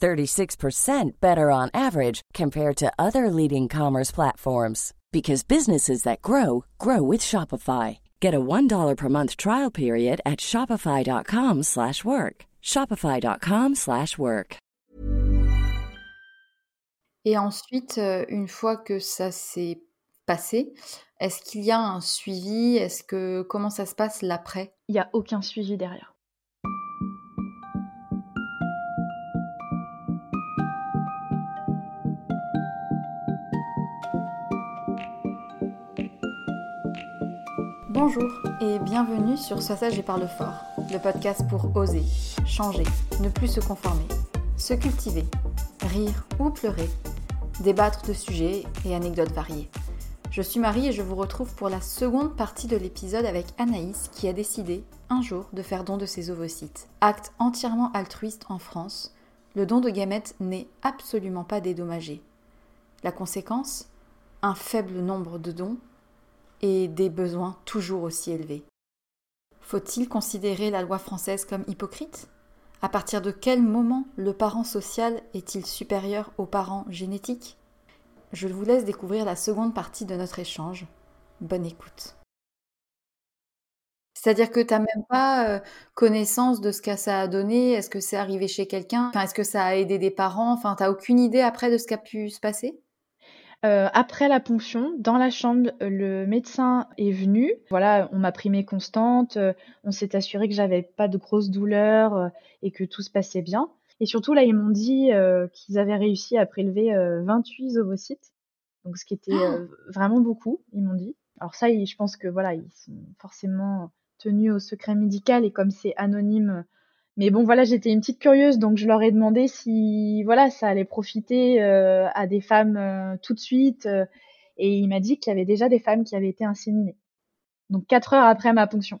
36% better on average compared to other leading commerce platforms because businesses that grow grow with Shopify. Get a $1 per month trial period at shopify.com/work. shopify.com/work. Et ensuite euh, une fois que ça s'est passé, est-ce qu'il y a un suivi? Est-ce que comment ça se passe l'après? Il y a aucun suivi derrière. Bonjour et bienvenue sur Sois sage et parle fort, le podcast pour oser, changer, ne plus se conformer, se cultiver, rire ou pleurer, débattre de sujets et anecdotes variées. Je suis Marie et je vous retrouve pour la seconde partie de l'épisode avec Anaïs qui a décidé un jour de faire don de ses ovocytes. Acte entièrement altruiste en France, le don de gamètes n'est absolument pas dédommagé. La conséquence? Un faible nombre de dons et des besoins toujours aussi élevés. Faut-il considérer la loi française comme hypocrite? À partir de quel moment le parent social est-il supérieur au parent génétique? Je vous laisse découvrir la seconde partie de notre échange. Bonne écoute. C'est-à-dire que tu n'as même pas euh, connaissance de ce que ça a donné Est-ce que c'est arrivé chez quelqu'un? Enfin, Est-ce que ça a aidé des parents? Enfin, tu n'as aucune idée après de ce qui a pu se passer? Euh, après la ponction, dans la chambre, le médecin est venu. Voilà, on m'a pris mes constantes, euh, on s'est assuré que j'avais pas de grosses douleurs euh, et que tout se passait bien. Et surtout, là, ils m'ont dit qu'ils avaient réussi à prélever 28 ovocytes. Donc, ce qui était ah vraiment beaucoup, ils m'ont dit. Alors ça, je pense que voilà, ils sont forcément tenus au secret médical et comme c'est anonyme, Mais bon, voilà, j'étais une petite curieuse, donc je leur ai demandé si, voilà, ça allait profiter euh, à des femmes euh, tout de suite. Euh, et il m'a dit qu'il y avait déjà des femmes qui avaient été inséminées. Donc quatre heures après ma ponction.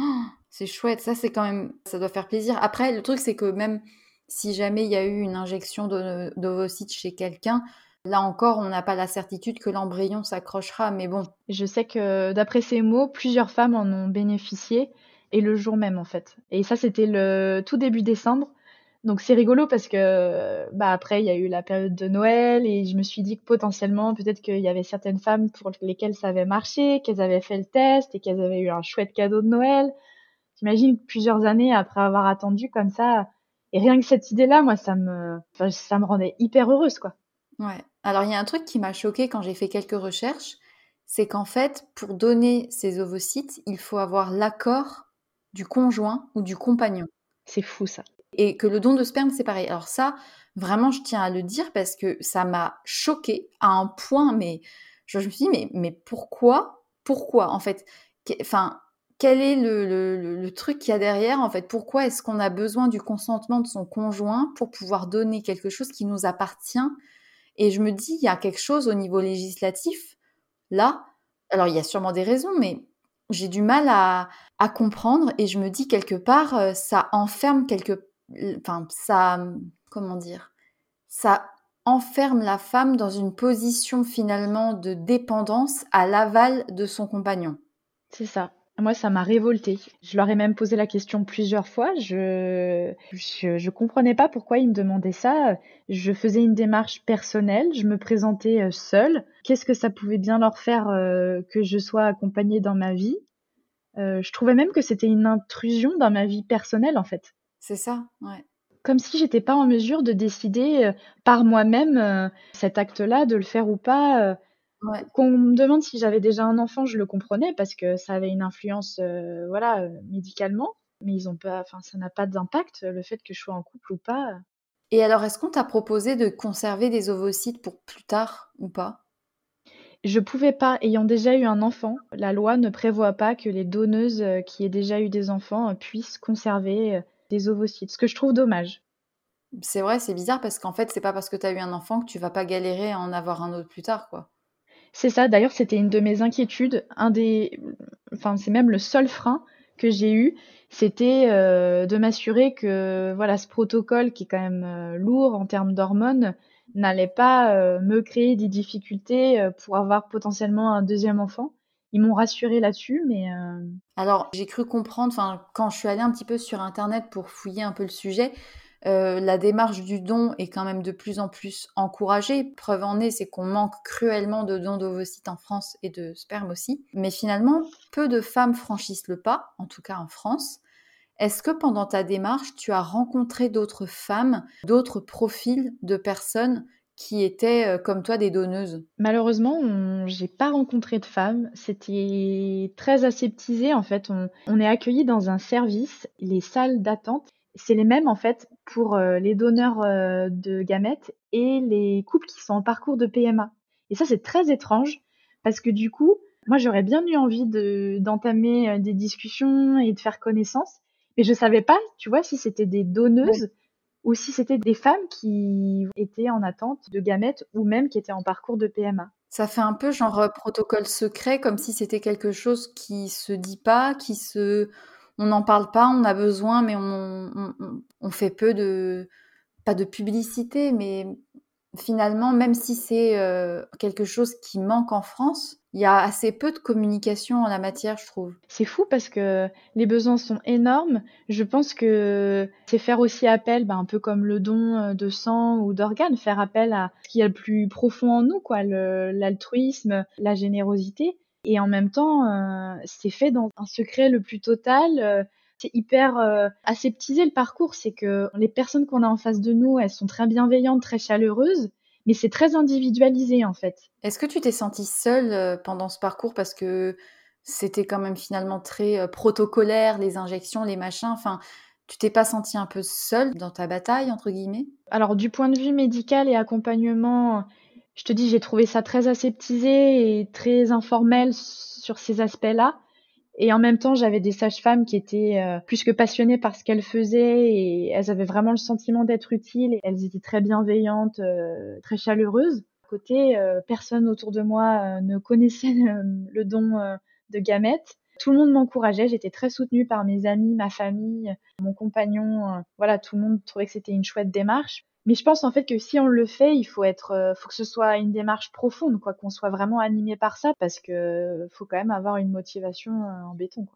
Oh, c'est chouette, ça c'est quand même, ça doit faire plaisir. Après, le truc c'est que même si jamais il y a eu une injection d'ovocytes chez quelqu'un, Là encore, on n'a pas la certitude que l'embryon s'accrochera, mais bon. Je sais que d'après ces mots, plusieurs femmes en ont bénéficié, et le jour même en fait. Et ça, c'était le tout début décembre. Donc c'est rigolo parce que bah après il y a eu la période de Noël et je me suis dit que potentiellement peut-être qu'il y avait certaines femmes pour lesquelles ça avait marché, qu'elles avaient fait le test et qu'elles avaient eu un chouette cadeau de Noël. J'imagine plusieurs années après avoir attendu comme ça et rien que cette idée-là, moi ça me ça me rendait hyper heureuse quoi. Ouais. Alors, il y a un truc qui m'a choqué quand j'ai fait quelques recherches, c'est qu'en fait, pour donner ces ovocytes, il faut avoir l'accord du conjoint ou du compagnon. C'est fou ça. Et que le don de sperme, c'est pareil. Alors ça, vraiment, je tiens à le dire parce que ça m'a choqué à un point, mais je, me suis dit, mais, mais pourquoi Pourquoi, en fait? Enfin, quel est le, le, le truc qu'il y a derrière, en fait? Pourquoi est-ce qu'on a besoin du consentement de son conjoint pour pouvoir donner quelque chose qui nous appartient? Et je me dis, il y a quelque chose au niveau législatif, là. Alors, il y a sûrement des raisons, mais j'ai du mal à, comprendre. Et je me dis, quelque part, euh, ça enferme quelque. Enfin, ça. Comment dire Ça enferme la femme dans une position finalement de dépendance à l'aval de son compagnon. C'est ça. Moi, ça m'a révoltée. Je leur ai même posé la question plusieurs fois. Je, je, comprenais pas pourquoi ils me demandaient ça. Je faisais une démarche personnelle. Je me présentais euh, seule. Qu'est-ce que ça pouvait bien leur faire euh, que je sois accompagnée dans ma vie? Euh, Je trouvais même que c'était une intrusion dans ma vie personnelle, en fait. C'est ça, ouais. Comme si j'étais pas en mesure de décider par moi-même cet acte-là, de le faire ou pas qu'on me demande si j'avais déjà un enfant, je le comprenais parce que ça avait une influence, euh, voilà, euh, médicalement. Mais ils ont pas, enfin, ça n'a pas d'impact le fait que je sois en couple ou pas. Et alors, est-ce qu'on t'a proposé de conserver des ovocytes pour plus tard ou pas? Je pouvais pas, ayant déjà eu un enfant. La loi ne prévoit pas que les donneuses euh, qui aient déjà eu des enfants puissent conserver des ovocytes, ce que je trouve dommage. C'est vrai, c'est bizarre parce qu'en fait, c'est pas parce que tu as eu un enfant que tu vas pas galérer à en avoir un autre plus tard, quoi. C'est ça, d'ailleurs, c'était une de mes inquiétudes. Un des, enfin, c'est même le seul frein que j'ai eu, c'était euh, de m'assurer que voilà, ce protocole qui est quand même euh, lourd en termes d'hormones n'allait pas euh, me créer des difficultés pour avoir potentiellement un deuxième enfant. Ils m'ont rassuré là-dessus, mais alors j'ai cru comprendre, quand je suis allée un petit peu sur internet pour fouiller un peu le sujet, euh, la démarche du don est quand même de plus en plus encouragée. Preuve en est, c'est qu'on manque cruellement de dons d'ovocytes en France et de sperme aussi. Mais finalement, peu de femmes franchissent le pas, en tout cas en France. Est-ce que pendant ta démarche, tu as rencontré d'autres femmes, d'autres profils de personnes qui étaient euh, comme toi des donneuses? Malheureusement, j'ai pas rencontré de femmes. C'était très aseptisé en fait. On, on est accueilli dans un service, les salles d'attente c'est les mêmes en fait pour euh, les donneurs euh, de gamètes et les couples qui sont en parcours de PMA. Et ça, c'est très étrange parce que du coup, moi, j'aurais bien eu envie d'entamer euh, des discussions et de faire connaissance, mais je savais pas, tu vois, si c'était des donneuses ou si c'était des femmes qui étaient en attente de gamètes ou même qui étaient en parcours de PMA. Ça fait un peu genre protocole secret, comme si c'était quelque chose qui se dit pas, qui se on n'en parle pas, on a besoin, mais on, fait peu de, pas de publicité, mais finalement, même si c'est euh, quelque chose qui manque en France, il y a assez peu de communication en la matière, je trouve. C'est fou parce que les besoins sont énormes. Je pense que c'est faire aussi appel, bah, un peu comme le don euh, de sang ou d'organes, faire appel à ce qu'il y a le plus profond en nous, quoi, l'altruisme, la générosité. Et en même temps, euh, c'est fait dans un secret le plus total. Euh, c'est hyper euh, aseptisé le parcours. C'est que les personnes qu'on a en face de nous, elles sont très bienveillantes, très chaleureuses, mais c'est très individualisé en fait. Est-ce que tu t'es sentie seule pendant ce parcours? Parce que c'était quand même finalement très protocolaire, les injections, les machins. Enfin, tu t'es pas sentie un peu seule dans ta bataille entre guillemets? Alors du point de vue médical et accompagnement, je te dis, j'ai trouvé ça très aseptisé et très informel sur ces aspects-là. Et en même temps, j'avais des sages-femmes qui étaient euh, plus que passionnées par ce qu'elles faisaient et elles avaient vraiment le sentiment d'être utiles. Et elles étaient très bienveillantes, euh, très chaleureuses. À côté, euh, personne autour de moi ne connaissait le don de gamètes. Tout le monde m'encourageait, j'étais très soutenue par mes amis, ma famille, mon compagnon. voilà, tout le monde trouvait que c'était une chouette démarche. Mais je pense en fait que si on le fait, il faut être, euh, faut que ce soit une démarche profonde, quoi, qu'on soit vraiment animé par ça, parce que faut quand même avoir une motivation euh, en béton.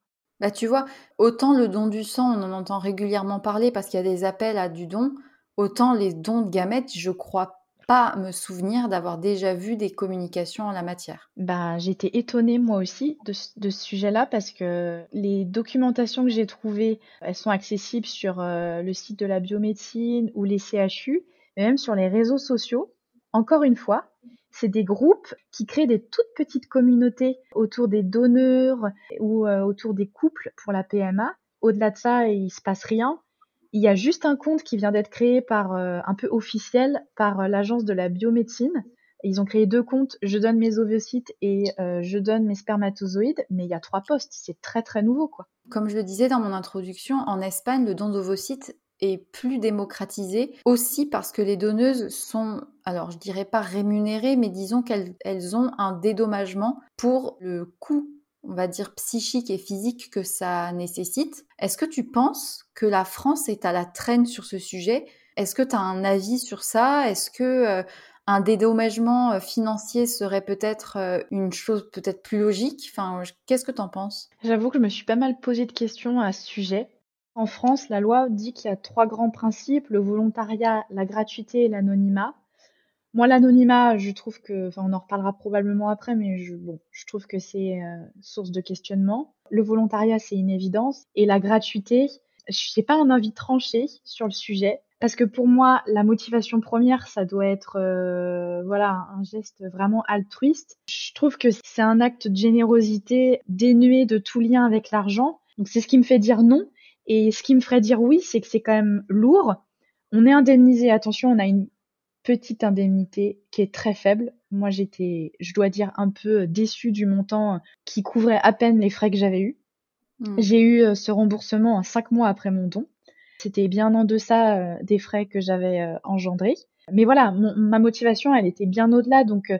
Bah tu vois, autant le don du sang, on en entend régulièrement parler parce qu'il y a des appels à du don, autant les dons de gamètes, je crois pas me souvenir d'avoir déjà vu des communications en la matière. Bah, j'étais étonnée moi aussi de, ce sujet-là parce que les documentations que j'ai trouvées, elles sont accessibles sur euh, le site de la biomédecine ou les CHU, mais même sur les réseaux sociaux. Encore une fois, c'est des groupes qui créent des toutes petites communautés autour des donneurs ou euh, autour des couples pour la PMA. Au-delà de ça, il se passe rien. Il y a juste un compte qui vient d'être créé par euh, un peu officiel par euh, l'agence de la biomédecine. Ils ont créé deux comptes, je donne mes ovocytes et euh, je donne mes spermatozoïdes, mais il y a trois postes, c'est très très nouveau quoi. Comme je le disais dans mon introduction, en Espagne, le don d'ovocytes est plus démocratisé aussi parce que les donneuses sont, alors je dirais pas rémunérées, mais disons qu'elles ont un dédommagement pour le coût on va dire, psychique et physique que ça nécessite. Est-ce que tu penses que la France est à la traîne sur ce sujet? Est-ce que tu as un avis sur ça? Est-ce que euh, un dédommagement euh, financier serait peut-être euh, une chose peut-être plus logique? Enfin, qu'est-ce que tu en penses? J'avoue que je me suis pas mal posé de questions à ce sujet. En France, la loi dit qu'il y a trois grands principes, le volontariat, la gratuité et l'anonymat. Moi, l'anonymat, je trouve que, enfin, on en reparlera probablement après, mais je, bon, je trouve que c'est euh, source de questionnement. Le volontariat, c'est une évidence. Et la gratuité, je n'ai pas un avis tranché sur le sujet. Parce que pour moi, la motivation première, ça doit être euh, voilà un geste vraiment altruiste. Je trouve que c'est un acte de générosité dénué de tout lien avec l'argent. Donc c'est ce qui me fait dire non. Et ce qui me ferait dire oui, c'est que c'est quand même lourd. On est indemnisé. Attention, on a une petite indemnité qui est très faible. Moi, j'étais, je dois dire, un peu déçue du montant qui couvrait à peine les frais que j'avais eus. Hmm. J'ai eu euh, ce remboursement cinq mois après mon don. C'était bien en deçà euh, des frais que j'avais euh, engendrés. Mais voilà, ma motivation, elle était bien au-delà, donc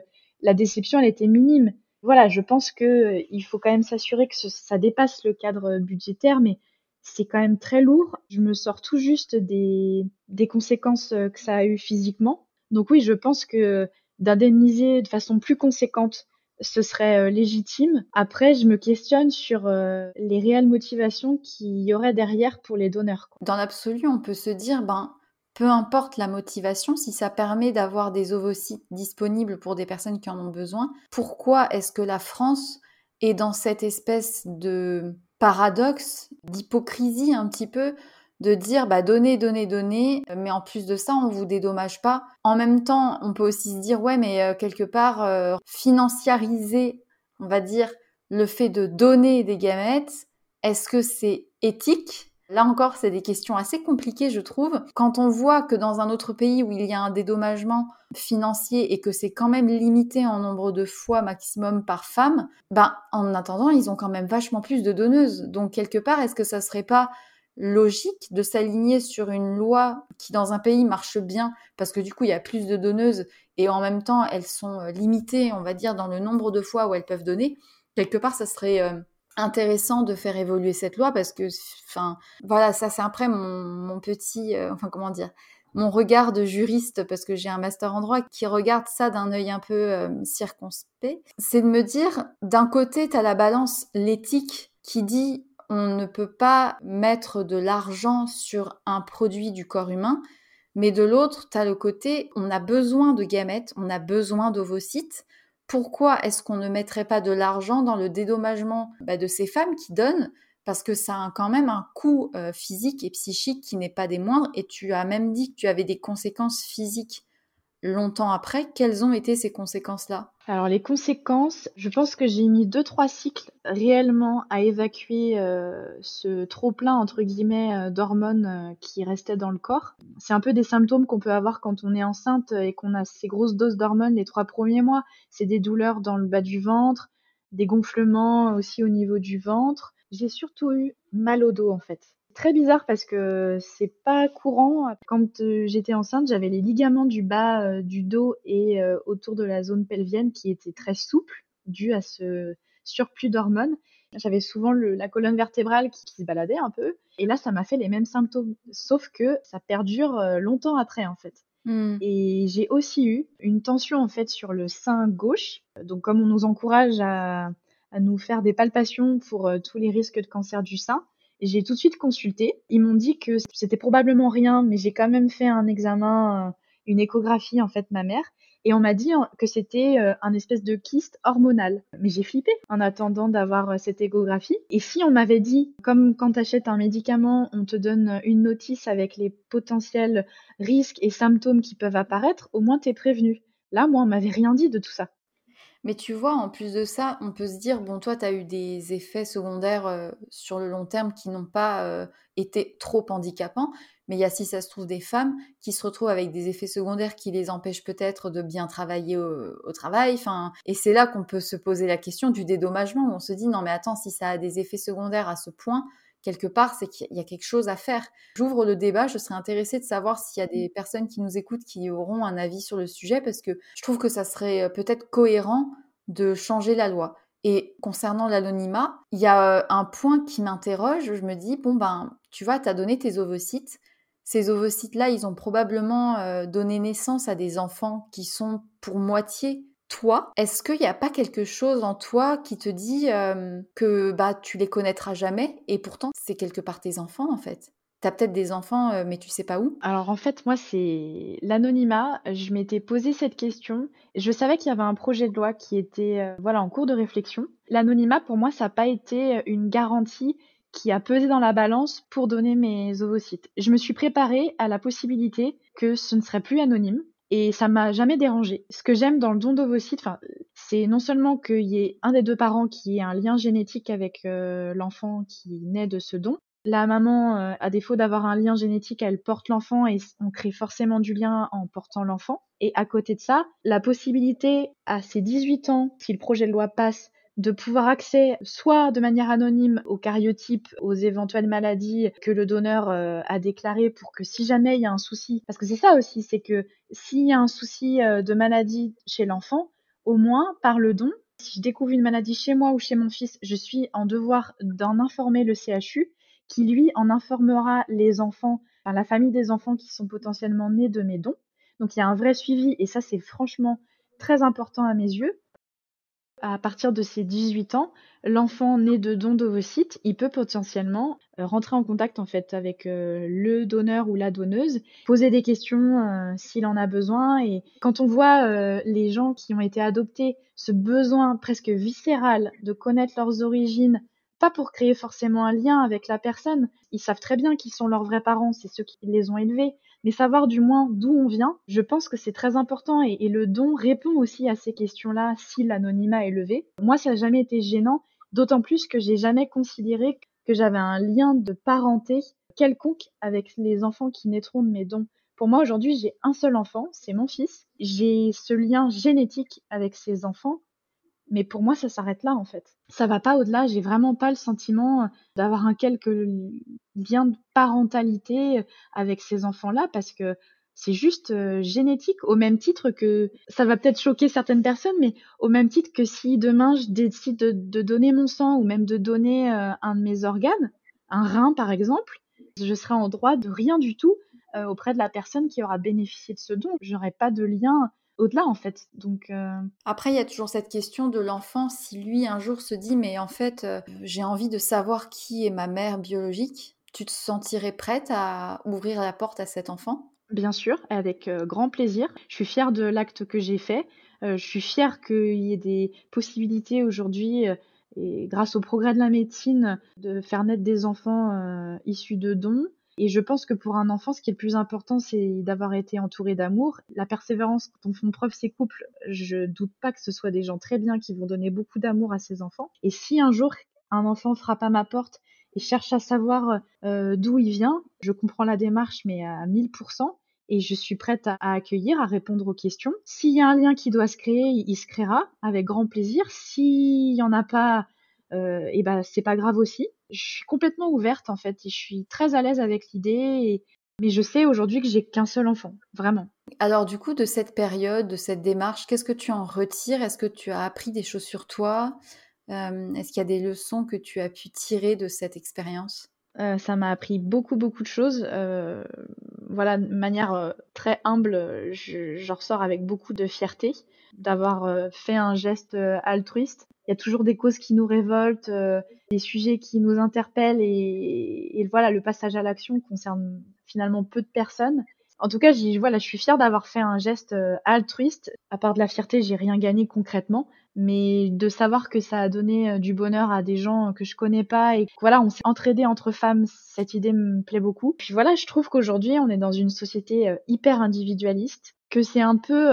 la déception, elle était minime. Voilà, je pense que il faut quand même s'assurer que ça dépasse le cadre budgétaire, mais c'est quand même très lourd. Je me sors tout juste des, des conséquences que ça a eu physiquement. Donc oui, je pense que d'indemniser de façon plus conséquente, ce serait euh, légitime. Après, je me questionne sur euh, les réelles motivations qu'il y aurait derrière pour les donneurs. Dans l'absolu, on peut se dire, ben, peu importe la motivation, si ça permet d'avoir des ovocytes disponibles pour des personnes qui en ont besoin, pourquoi est-ce que la France est dans cette espèce de paradoxe, d'hypocrisie un petit peu de dire bah donnez, donnez, donnez, mais en plus de ça, on vous dédommage pas. En même temps, on peut aussi se dire ouais, mais euh, quelque part euh, financiariser, on va dire le fait de donner des gamètes, est-ce que c'est éthique? Là encore, c'est des questions assez compliquées, je trouve. Quand on voit que dans un autre pays où il y a un dédommagement financier et que c'est quand même limité en nombre de fois maximum par femme, ben en attendant, ils ont quand même vachement plus de donneuses. Donc quelque part, est-ce que ça serait pas logique de s'aligner sur une loi qui dans un pays marche bien parce que du coup il y a plus de donneuses et en même temps elles sont euh, limitées on va dire dans le nombre de fois où elles peuvent donner quelque part ça serait euh, intéressant de faire évoluer cette loi parce que enfin voilà ça c'est après mon, petit euh, enfin comment dire mon regard de juriste parce que j'ai un master en droit qui regarde ça d'un œil un peu circonspect. C'est de me dire d'un côté tu as la balance l'éthique qui dit on ne peut pas mettre de l'argent sur un produit du corps humain, mais de l'autre, tu as le côté, on a besoin de gamètes, on a besoin d'ovocytes. Pourquoi est-ce qu'on ne mettrait pas de l'argent dans le dédommagement bah, de ces femmes qui donnent? Parce que ça a quand même un coût euh, physique et psychique qui n'est pas des moindres, et tu as même dit que tu avais des conséquences physiques longtemps après. Quelles ont été ces conséquences-là? Alors les conséquences, je pense que j'ai mis deux trois cycles réellement à évacuer euh, ce trop plein entre guillemets euh, d'hormones euh, qui restaient dans le corps. C'est un peu des symptômes qu'on peut avoir quand on est enceinte et qu'on a ces grosses doses d'hormones les trois premiers mois. C'est des douleurs dans le bas du ventre, des gonflements aussi au niveau du ventre. J'ai surtout eu mal au dos en fait. Très bizarre parce que c'est pas courant. Quand euh, j'étais enceinte, j'avais les ligaments du bas euh, du dos et euh, autour de la zone pelvienne qui étaient très souples dû à ce surplus d'hormones. J'avais souvent la colonne vertébrale qui, se baladait un peu. Et là, ça m'a fait les mêmes symptômes, sauf que ça perdure longtemps après en fait. Mmh. Et j'ai aussi eu une tension en fait sur le sein gauche. Donc comme on nous encourage à, nous faire des palpations pour euh, tous les risques de cancer du sein, j'ai tout de suite consulté. Ils m'ont dit que c'était probablement rien, mais j'ai quand même fait un examen, euh, une échographie en fait mammaire et on m'a dit que c'était euh, un espèce de kyste hormonal. Mais j'ai flippé en attendant d'avoir euh, cette échographie. Et si on m'avait dit, comme quand tu achètes un médicament, on te donne une notice avec les potentiels risques et symptômes qui peuvent apparaître, au moins tu es prévenu. Là, moi, on m'avait rien dit de tout ça. Mais tu vois, en plus de ça, on peut se dire, bon, toi, tu as eu des effets secondaires euh, sur le long terme qui n'ont pas euh, été trop handicapants. Mais il y a, si ça se trouve, des femmes qui se retrouvent avec des effets secondaires qui les empêchent peut-être de bien travailler au, travail. Et c'est là qu'on peut se poser la question du dédommagement. Où on se dit, non, mais attends, si ça a des effets secondaires à ce point, quelque part, c'est qu'il y a quelque chose à faire. J'ouvre le débat, je serais intéressée de savoir s'il y a des personnes qui nous écoutent qui auront un avis sur le sujet, parce que je trouve que ça serait euh, peut-être cohérent de changer la loi. Et concernant l'anonymat, il y a euh, un point qui m'interroge, je me dis, bon ben, tu vois, tu as donné tes ovocytes, ces ovocytes-là, ils ont probablement euh, donné naissance à des enfants qui sont pour moitié toi, est-ce qu'il n'y a pas quelque chose en toi qui te dit que bah tu les connaîtras jamais et pourtant c'est quelque part tes enfants en fait? Tu as peut-être des enfants mais tu sais pas où? Alors en fait moi c'est l'anonymat, je m'étais posé cette question, je savais qu'il y avait un projet de loi qui était voilà en cours de réflexion. L'anonymat pour moi ça n'a pas été une garantie qui a pesé dans la balance pour donner mes ovocytes. Je me suis préparée à la possibilité que ce ne serait plus anonyme, et ça m'a jamais dérangé. Ce que j'aime dans le don d'ovocytes, c'est non seulement qu'il y ait un des deux parents qui ait un lien génétique avec euh, l'enfant qui naît de ce don. La maman, euh, à défaut d'avoir un lien génétique, elle porte l'enfant et on crée forcément du lien en portant l'enfant. Et à côté de ça, la possibilité à ses 18 ans, si le projet de loi passe, de pouvoir accès soit de manière anonyme aux cariotypes, aux éventuelles maladies que le donneur euh, a déclarées pour que si jamais il y a un souci, parce que c'est ça aussi, c'est que s'il y a un souci euh, de maladie chez l'enfant, au moins par le don, si je découvre une maladie chez moi ou chez mon fils, je suis en devoir d'en informer le CHU qui lui en informera les enfants, enfin la famille des enfants qui sont potentiellement nés de mes dons. Donc il y a un vrai suivi et ça c'est franchement très important à mes yeux à partir de ses 18 ans, l'enfant né de dons d'ovocytes, il peut potentiellement euh, rentrer en contact en fait avec euh, le donneur ou la donneuse, poser des questions euh, s'il en a besoin. Et quand on voit les gens qui ont été adoptés, ce besoin presque viscéral de connaître leurs origines, pas pour créer forcément un lien avec la personne, ils savent très bien qui sont leurs vrais parents, c'est ceux qui les ont élevés, mais savoir du moins d'où on vient, je pense que c'est très important et, le don répond aussi à ces questions-là si l'anonymat est levé. Moi, ça n'a jamais été gênant, d'autant plus que j'ai jamais considéré que j'avais un lien de parenté quelconque avec les enfants qui naîtront de mes dons. Pour moi, aujourd'hui, j'ai un seul enfant, c'est mon fils. J'ai ce lien génétique avec ces enfants mais pour moi, ça s'arrête là, en fait. Ça va pas au-delà. J'ai vraiment pas le sentiment euh, d'avoir un quelque lien de parentalité euh, avec ces enfants-là parce que c'est juste euh, génétique au même titre que ça va peut-être choquer certaines personnes, mais au même titre que si demain je décide de, donner mon sang ou même de donner un de mes organes, un rein par exemple, je serai en droit de rien du tout auprès de la personne qui aura bénéficié de ce don. J'aurai pas de lien au-delà en fait. Donc euh, après il y a toujours cette question de l'enfant si lui un jour se dit mais en fait euh, j'ai envie de savoir qui est ma mère biologique, tu te sentirais prête à ouvrir la porte à cet enfant? Bien sûr, avec euh, grand plaisir. Je suis fière de l'acte que j'ai fait. je suis fière qu'il y ait des possibilités aujourd'hui et grâce au progrès de la médecine de faire naître des enfants issus de dons. Et je pense que pour un enfant, ce qui est le plus important, c'est d'avoir été entouré d'amour. La persévérance dont font preuve ces couples, je doute pas que ce soit des gens très bien qui vont donner beaucoup d'amour à ses enfants. Et si un jour un enfant frappe à ma porte et cherche à savoir euh, d'où il vient, je comprends la démarche, mais à 1000%. Et je suis prête à, accueillir, à répondre aux questions. S'il y a un lien qui doit se créer, il se créera avec grand plaisir. S'il n'y en a pas, et ben c'est pas grave aussi. Je suis complètement ouverte en fait, et je suis très à l'aise avec l'idée. Mais je sais aujourd'hui que j'ai qu'un seul enfant, vraiment. Alors du coup, de cette période, de cette démarche, qu'est-ce que tu en retires? Est-ce que tu as appris des choses sur toi? Est-ce qu'il y a des leçons que tu as pu tirer de cette expérience? Euh, ça m'a appris beaucoup beaucoup de choses. Euh, voilà, de manière euh, très humble, je, je, ressors avec beaucoup de fierté d'avoir fait un geste altruiste. Il y a toujours des causes qui nous révoltent, des sujets qui nous interpellent et, et voilà, le passage à l'action concerne finalement peu de personnes. En tout cas, voilà, je suis fière d'avoir fait un geste euh, altruiste. À part de la fierté, j'ai rien gagné concrètement, mais de savoir que ça a donné euh, du bonheur à des gens que je connais pas et voilà, on s'est entraidé entre femmes, cette idée me plaît beaucoup. Puis voilà, je trouve qu'aujourd'hui, on est dans une société euh, hyper individualiste, que c'est un peu,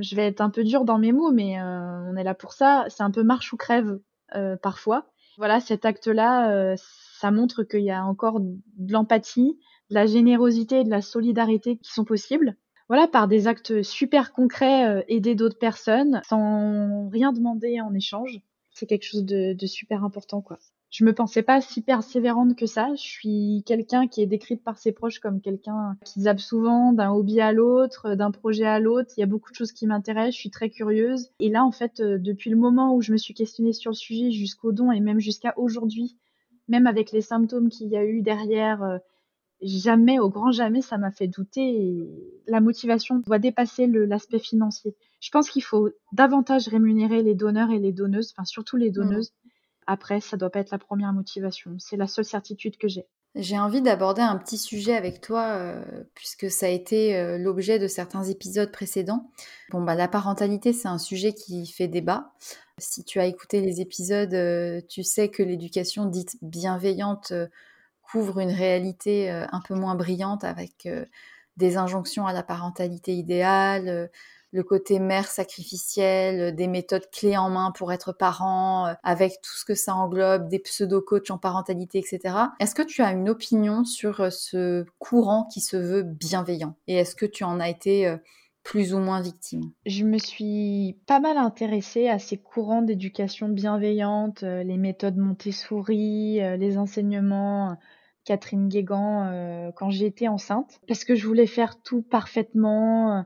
je vais être un peu dure dans mes mots, mais on est là pour ça. C'est un peu marche ou crève parfois. Voilà, cet acte-là, ça montre qu'il y a encore de l'empathie, de la générosité et de la solidarité qui sont possibles. Voilà, par des actes super concrets, euh, aider d'autres personnes sans rien demander en échange. C'est quelque chose de, super important, quoi. Je me pensais pas si persévérante que ça. Je suis quelqu'un qui est décrite par ses proches comme quelqu'un qui zappe souvent d'un hobby à l'autre, d'un projet à l'autre. Il y a beaucoup de choses qui m'intéressent. Je suis très curieuse. Et là, en fait, euh, depuis le moment où je me suis questionnée sur le sujet jusqu'au don et même jusqu'à aujourd'hui, même avec les symptômes qu'il y a eu derrière, euh, jamais, au grand jamais, ça m'a fait douter. la motivation doit dépasser l'aspect financier. Je pense qu'il faut davantage rémunérer les donneurs et les donneuses, enfin surtout les mmh. donneuses. Après, ça doit pas être la première motivation. C'est la seule certitude que j'ai. J'ai envie d'aborder un petit sujet avec toi, euh, puisque ça a été euh, l'objet de certains épisodes précédents. Bon, bah, la parentalité, c'est un sujet qui fait débat. Si tu as écouté les épisodes, euh, tu sais que l'éducation dite bienveillante couvre une réalité euh, un peu moins brillante avec euh, des injonctions à la parentalité idéale, euh, le côté mère sacrificielle, des méthodes clés en main pour être parent, avec tout ce que ça englobe, des pseudo-coachs en parentalité, etc. Est-ce que tu as une opinion sur ce courant qui se veut bienveillant? Et est-ce que tu en as été plus ou moins victime Je me suis pas mal intéressée à ces courants d'éducation bienveillante, les méthodes Montessori, les enseignements Catherine Guégan euh, quand j'étais enceinte parce que je voulais faire tout parfaitement. Euh,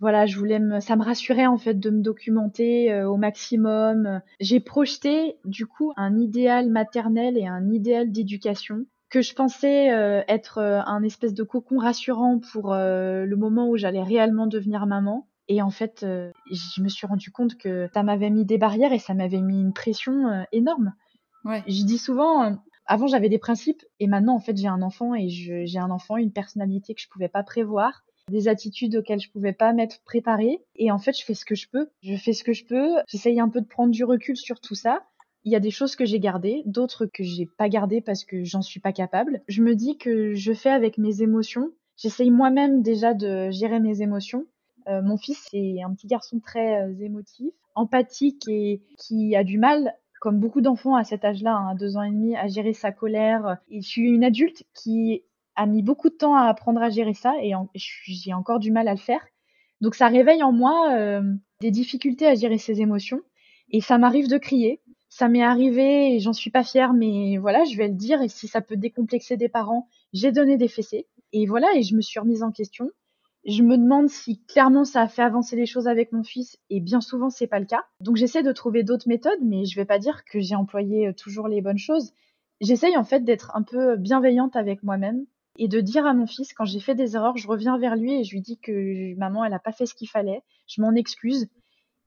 voilà, je voulais me, ça me rassurait en fait de me documenter euh, au maximum. J'ai projeté du coup un idéal maternel et un idéal d'éducation que je pensais être un espèce de cocon rassurant pour le moment où j'allais réellement devenir maman. Et en fait, je me suis rendu compte que ça m'avait mis des barrières et ça m'avait mis une pression énorme. Ouais. Je dis souvent, avant j'avais des principes et maintenant en fait j'ai un enfant et j'ai un enfant, une personnalité que je pouvais pas prévoir, des attitudes auxquelles je pouvais pas m'être préparée et en fait je fais ce que je peux. Je fais ce que je peux, j'essaye un peu de prendre du recul sur tout ça. Il y a des choses que j'ai gardées, d'autres que j'ai pas gardées parce que j'en suis pas capable. Je me dis que je fais avec mes émotions. J'essaye moi-même déjà de gérer mes émotions. Euh, mon fils est un petit garçon très euh, émotif, empathique et qui a du mal comme beaucoup d'enfants à cet âge-là, hein, à deux ans et demi, à gérer sa colère. Et je suis une adulte qui a mis beaucoup de temps à apprendre à gérer ça et j'ai encore du mal à le faire. Donc ça réveille en moi euh, des difficultés à gérer ses émotions et ça m'arrive de crier. Ça m'est arrivé et j'en suis pas fière, mais voilà, je vais le dire. Et si ça peut décomplexer des parents, j'ai donné des fessées. Et voilà, et je me suis remise en question. Je me demande si clairement ça a fait avancer les choses avec mon fils et bien souvent c'est pas le cas. Donc j'essaie de trouver d'autres méthodes, mais je vais pas dire que j'ai employé euh, toujours les bonnes choses. J'essaye en fait d'être un peu bienveillante avec moi-même et de dire à mon fils quand j'ai fait des erreurs, je reviens vers lui et je lui dis que maman elle a pas fait ce qu'il fallait, je m'en excuse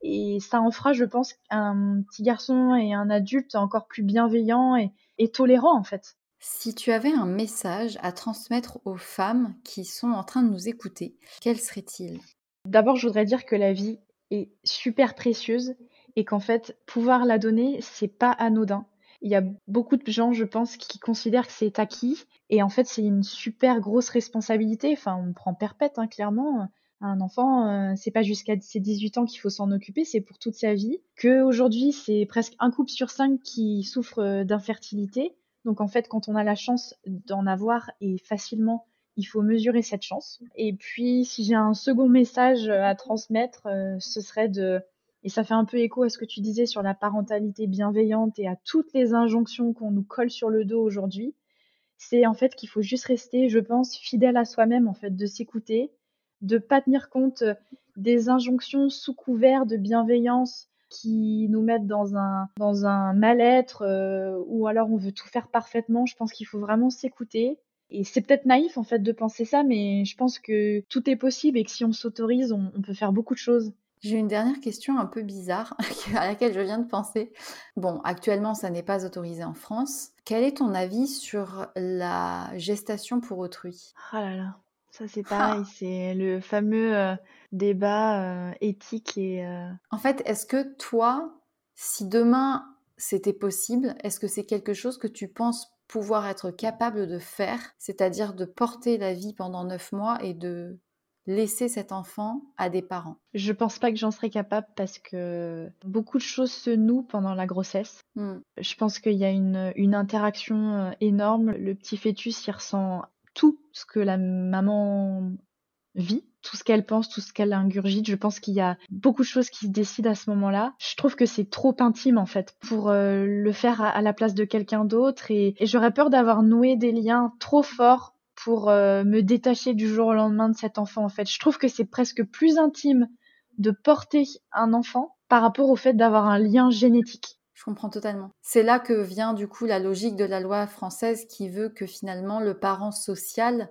et ça en fera je pense un petit garçon et un adulte encore plus bienveillant et, et tolérant en fait. Si tu avais un message à transmettre aux femmes qui sont en train de nous écouter, quel serait-il? D'abord, je voudrais dire que la vie est super précieuse et qu'en fait, pouvoir la donner, c'est pas anodin. Il y a beaucoup de gens, je pense, qui considèrent que c'est acquis et en fait, c'est une super grosse responsabilité. Enfin, on prend perpète, hein, clairement. Un enfant, euh, c'est pas jusqu'à ses 18 ans qu'il faut s'en occuper, c'est pour toute sa vie. Que aujourd'hui, c'est presque un couple sur cinq qui souffre euh, d'infertilité donc en fait, quand on a la chance d'en avoir et facilement, il faut mesurer cette chance. Et puis, si j'ai un second message à transmettre, euh, ce serait de Et ça fait un peu écho à ce que tu disais sur la parentalité bienveillante et à toutes les injonctions qu'on nous colle sur le dos aujourd'hui. C'est en fait qu'il faut juste rester, je pense, fidèle à soi-même, en fait, de s'écouter, de pas tenir compte des injonctions sous couvert de bienveillance qui nous mettent dans un, dans un mal-être euh, ou alors on veut tout faire parfaitement. Je pense qu'il faut vraiment s'écouter. Et c'est peut-être naïf en fait de penser ça, mais je pense que tout est possible et que si on s'autorise, on, peut faire beaucoup de choses. J'ai une dernière question un peu bizarre à laquelle je viens de penser. Bon, actuellement, ça n'est pas autorisé en France. Quel est ton avis sur la gestation pour autrui? Ah là là, ça c'est pareil, c'est le fameux euh, débat euh, éthique et... Euh, en fait, est-ce que toi, si demain c'était possible, est-ce que c'est quelque chose que tu penses pouvoir être capable de faire, c'est-à-dire de porter la vie pendant neuf mois et de laisser cet enfant à des parents? Je pense pas que j'en serais capable parce que beaucoup de choses se nouent pendant la grossesse. Hmm. Je pense qu'il y a une, une interaction énorme. Le petit fœtus, il ressent tout ce que la maman vit, tout ce qu'elle pense, tout ce qu'elle ingurgite. Je pense qu'il y a beaucoup de choses qui se décident à ce moment-là. Je trouve que c'est trop intime en fait pour euh, le faire à, la place de quelqu'un d'autre et, j'aurais peur d'avoir noué des liens trop forts pour euh, me détacher du jour au lendemain de cet enfant en fait. Je trouve que c'est presque plus intime de porter un enfant par rapport au fait d'avoir un lien génétique. Je comprends totalement. C'est là que vient du coup la logique de la loi française qui veut que finalement le parent social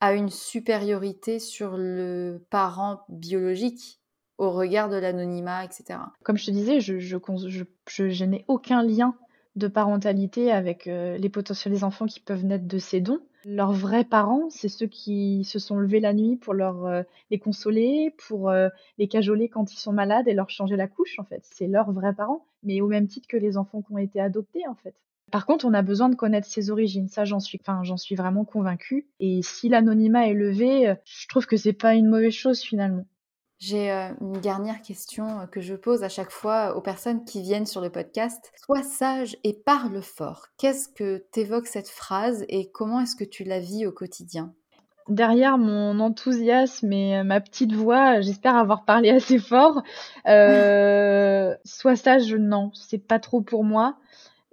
a une supériorité sur le parent biologique au regard de l'anonymat, etc. Comme je te disais, je, n'ai aucun lien de parentalité avec euh, les potentiels enfants qui peuvent naître de ces dons. Leurs vrais parents, c'est ceux qui se sont levés la nuit pour leur, euh, les consoler, pour euh, les cajoler quand ils sont malades et leur changer la couche, en fait. C'est leurs vrais parents, mais au même titre que les enfants qui ont été adoptés, en fait. Par contre, on a besoin de connaître ses origines. Ça, j'en suis, enfin, j'en suis vraiment convaincue. Et si l'anonymat est levé, euh, je trouve que c'est pas une mauvaise chose finalement. J'ai euh, une dernière question euh, que je pose à chaque fois aux personnes qui viennent sur le podcast. Sois sage et parle fort. Qu'est-ce que t'évoque cette phrase et comment est-ce que tu la vis au quotidien? Derrière mon enthousiasme et ma petite voix, j'espère avoir parlé assez fort. Euh, sois sage, non, c'est pas trop pour moi.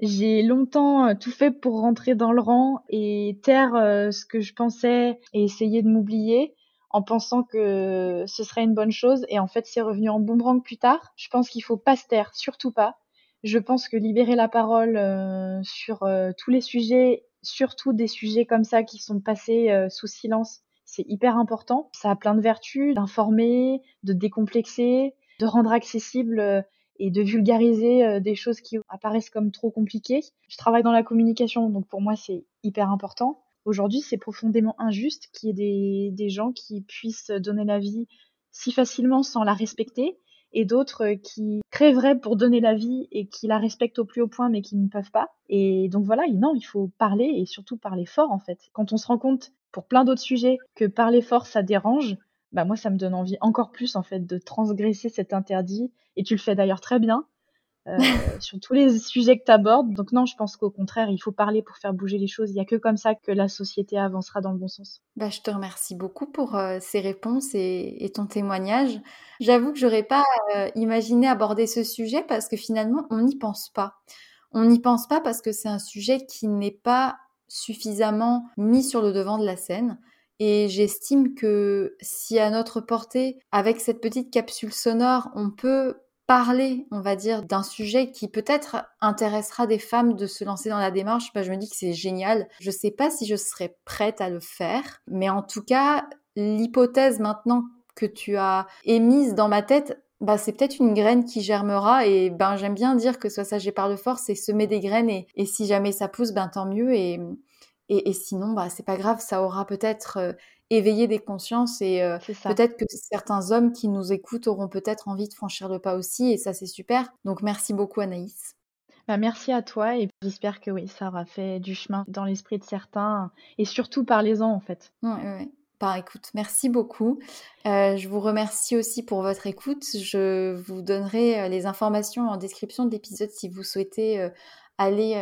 J'ai longtemps euh, tout fait pour rentrer dans le rang et taire euh, ce que je pensais et essayer de m'oublier en pensant que ce serait une bonne chose et en fait c'est revenu en boomerang plus tard. Je pense qu'il faut pas se taire, surtout pas. Je pense que libérer la parole euh, sur tous les sujets, surtout des sujets comme ça qui sont passés sous silence, c'est hyper important. Ça a plein de vertus, d'informer, de décomplexer, de rendre accessible et de vulgariser euh, des choses qui apparaissent comme trop compliquées. Je travaille dans la communication, donc pour moi c'est hyper important. Aujourd'hui, c'est profondément injuste qu'il y ait des, gens qui puissent donner la vie si facilement sans la respecter et d'autres qui crèveraient pour donner la vie et qui la respectent au plus haut point mais qui ne peuvent pas. Et donc voilà, non, il faut parler et surtout parler fort en fait. Quand on se rend compte pour plein d'autres sujets que parler fort ça dérange, bah moi ça me donne envie encore plus en fait de transgresser cet interdit et tu le fais d'ailleurs très bien euh, sur tous les sujets que tu abordes. Donc non, je pense qu'au contraire, il faut parler pour faire bouger les choses. Il n'y a que comme ça que la société avancera dans le bon sens. Bah, je te remercie beaucoup pour euh, ces réponses et, ton témoignage. J'avoue que j'aurais pas euh, imaginé aborder ce sujet parce que finalement, on n'y pense pas. On n'y pense pas parce que c'est un sujet qui n'est pas suffisamment mis sur le devant de la scène. Et j'estime que si à notre portée, avec cette petite capsule sonore, on peut parler, on va dire, d'un sujet qui peut-être intéressera des femmes de se lancer dans la démarche, bah, je me dis que c'est génial. Je sais pas si je serais prête à le faire, mais en tout cas, l'hypothèse maintenant que tu as émise dans ma tête, bah, c'est peut-être une graine qui germera et ben j'aime bien dire que soit ça j'ai par le fort, c'est semer des graines et, et si jamais ça pousse, ben tant mieux et, et, sinon, bah, c'est pas grave, ça aura peut-être euh, éveillé des consciences et euh, peut-être que certains hommes qui nous écoutent auront peut-être envie de franchir le pas aussi et ça, c'est super. Donc, merci beaucoup, Anaïs. Bah, merci à toi et j'espère que oui, ça aura fait du chemin dans l'esprit de certains et surtout parlez-en en fait. Oui, oui. Bah, écoute, merci beaucoup. Euh, je vous remercie aussi pour votre écoute. Je vous donnerai les informations en description de l'épisode si vous souhaitez allez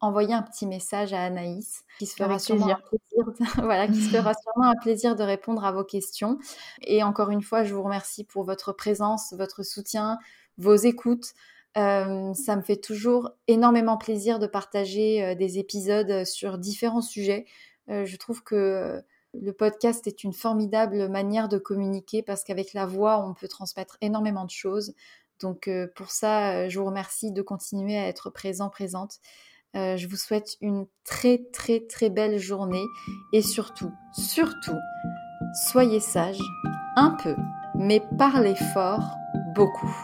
envoyer un petit message à Anaïs qui se fera sûrement un plaisir, voilà, qui se fera sûrement un plaisir de répondre à vos questions. Et encore une fois, je vous remercie pour votre présence, votre soutien, vos écoutes. ça me fait toujours énormément plaisir de partager des épisodes sur différents sujets. je trouve que le podcast est une formidable manière de communiquer parce qu'avec la voix, on peut transmettre énormément de choses. Donc euh, pour ça, euh, je vous remercie de continuer à être présent, présente. Euh, je vous souhaite une très très très belle journée et surtout, surtout, soyez sages un peu, mais parlez fort beaucoup.